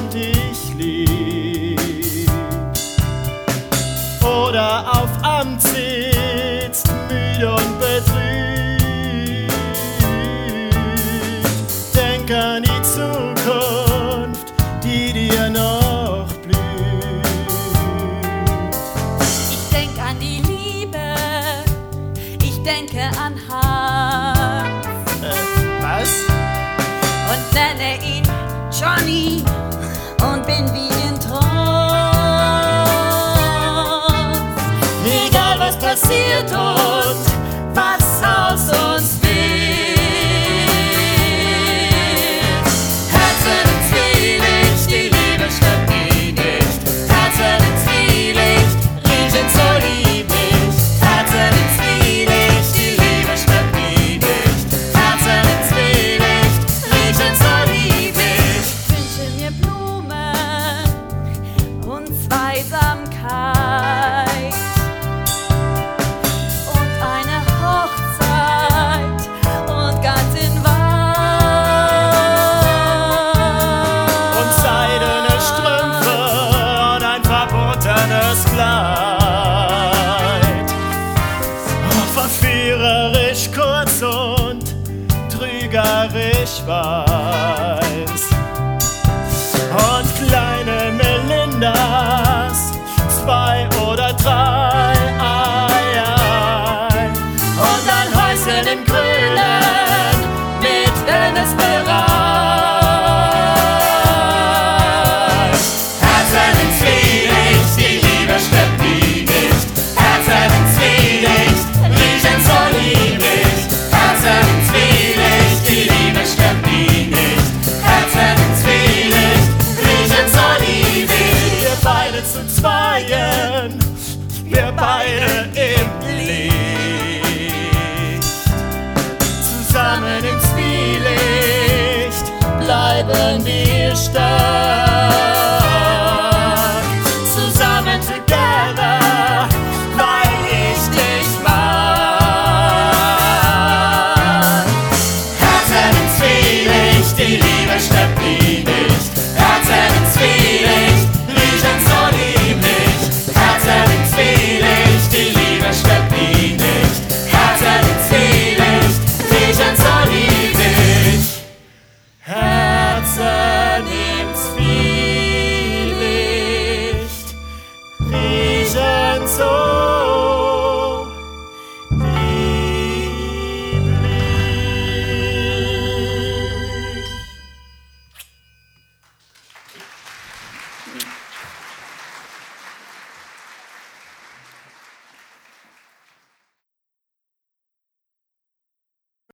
jemand dich liebt. Oder auf Amt sitzt, müde und betrübt. Denk an die Zukunft, die dir noch blüht. Ich denk an die Liebe, ich denke an Haar. see it all. Zeit. Oh, verführerisch kurz und trügerisch weiß. Und kleine Melindas, zwei oder drei. Ei, ei. Und ein Häuschen im beide im Licht. Zusammen im Zwielicht bleiben wir stark.